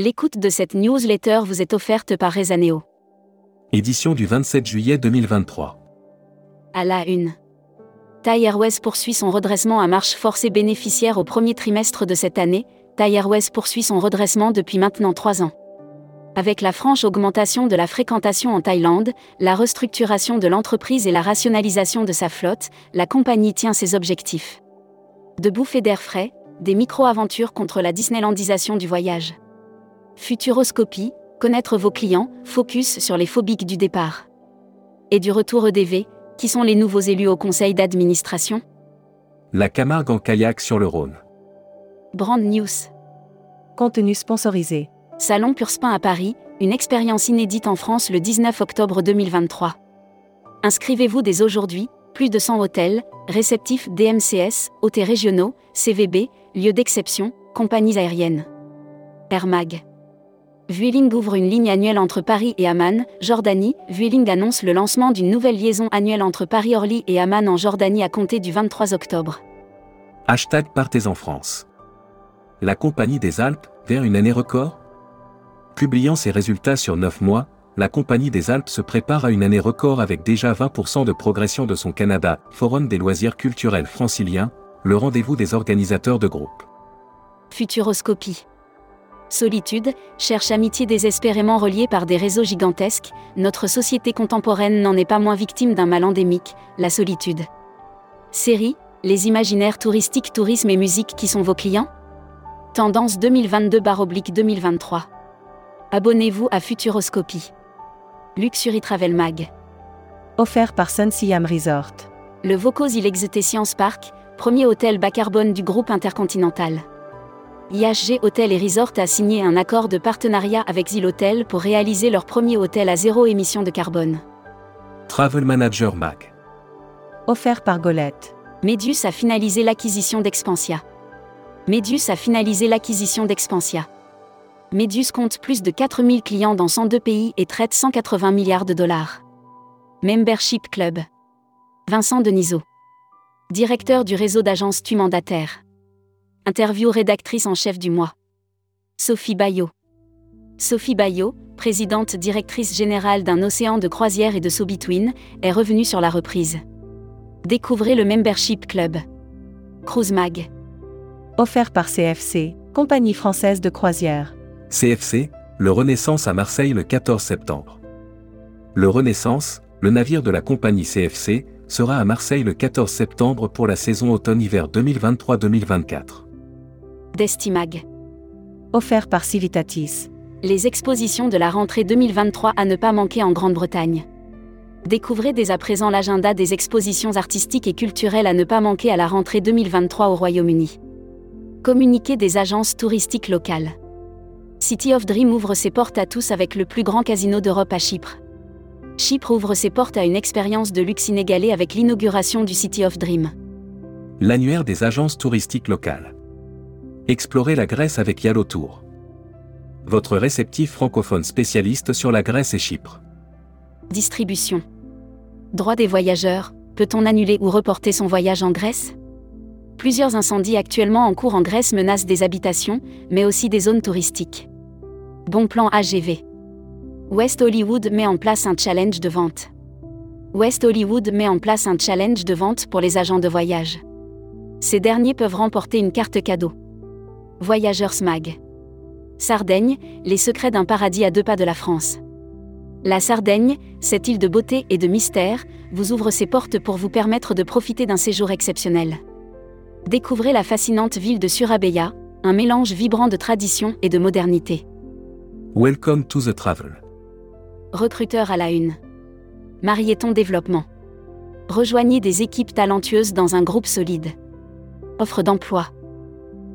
L'écoute de cette newsletter vous est offerte par Rezaneo. Édition du 27 juillet 2023. À la une. Thai Airways poursuit son redressement à marche forcée bénéficiaire au premier trimestre de cette année. Thai Airways poursuit son redressement depuis maintenant trois ans. Avec la franche augmentation de la fréquentation en Thaïlande, la restructuration de l'entreprise et la rationalisation de sa flotte, la compagnie tient ses objectifs. De bouffées d'air frais, des micro-aventures contre la Disneylandisation du voyage. Futuroscopie, connaître vos clients, focus sur les phobiques du départ. Et du retour EDV, qui sont les nouveaux élus au conseil d'administration La Camargue en kayak sur le Rhône. Brand News. Contenu sponsorisé. Salon Purspin à Paris, une expérience inédite en France le 19 octobre 2023. Inscrivez-vous dès aujourd'hui, plus de 100 hôtels, réceptifs DMCS, hôtels régionaux, CVB, lieux d'exception, compagnies aériennes. Air Mag. Vueling ouvre une ligne annuelle entre Paris et Amman, Jordanie. Vueling annonce le lancement d'une nouvelle liaison annuelle entre Paris-Orly et Amman en Jordanie à compter du 23 octobre. Hashtag Partez en France. La Compagnie des Alpes, vers une année record? Publiant ses résultats sur 9 mois, la Compagnie des Alpes se prépare à une année record avec déjà 20% de progression de son Canada, Forum des loisirs culturels franciliens, le rendez-vous des organisateurs de groupes. Futuroscopie. Solitude, cherche amitié désespérément reliée par des réseaux gigantesques, notre société contemporaine n'en est pas moins victime d'un mal endémique, la solitude. Série, les imaginaires touristiques, tourisme et musique qui sont vos clients? Tendance 2022-2023. Abonnez-vous à Futuroscopie. Luxury Travel Mag. Offert par Sun Siam Resort. Le Vaucause Ilexeté Science Park, premier hôtel bas carbone du groupe intercontinental. IHG Hôtel et Resort a signé un accord de partenariat avec Zilotel pour réaliser leur premier hôtel à zéro émission de carbone. Travel Manager Mag. Offert par Golette. Medius a finalisé l'acquisition d'Expansia. Medius a finalisé l'acquisition d'Expansia. Medius compte plus de 4000 clients dans 102 pays et traite 180 milliards de dollars. Membership Club. Vincent Denisot. Directeur du réseau d'agences Tu mandataire. Interview rédactrice en chef du mois. Sophie Bayot. Sophie Bayot, présidente directrice générale d'un océan de croisière et de So-Between, est revenue sur la reprise. Découvrez le Membership Club. Cruise Mag. Offert par CFC, compagnie française de croisière. CFC, le Renaissance à Marseille le 14 septembre. Le Renaissance, le navire de la compagnie CFC, sera à Marseille le 14 septembre pour la saison automne-hiver 2023-2024. Destimag. Offert par Civitatis. Les expositions de la rentrée 2023 à ne pas manquer en Grande-Bretagne. Découvrez dès à présent l'agenda des expositions artistiques et culturelles à ne pas manquer à la rentrée 2023 au Royaume-Uni. Communiqué des agences touristiques locales. City of Dream ouvre ses portes à tous avec le plus grand casino d'Europe à Chypre. Chypre ouvre ses portes à une expérience de luxe inégalée avec l'inauguration du City of Dream. L'annuaire des agences touristiques locales. Explorez la Grèce avec Yalo Tour. Votre réceptif francophone spécialiste sur la Grèce et Chypre. Distribution. Droit des voyageurs, peut-on annuler ou reporter son voyage en Grèce? Plusieurs incendies actuellement en cours en Grèce menacent des habitations, mais aussi des zones touristiques. Bon plan AGV. West Hollywood met en place un challenge de vente. West Hollywood met en place un challenge de vente pour les agents de voyage. Ces derniers peuvent remporter une carte cadeau. Voyageurs Smag. Sardaigne, les secrets d'un paradis à deux pas de la France. La Sardaigne, cette île de beauté et de mystère, vous ouvre ses portes pour vous permettre de profiter d'un séjour exceptionnel. Découvrez la fascinante ville de Surabaya, un mélange vibrant de tradition et de modernité. Welcome to the travel. Recruteur à la une. Marieton Développement. Rejoignez des équipes talentueuses dans un groupe solide. Offre d'emploi.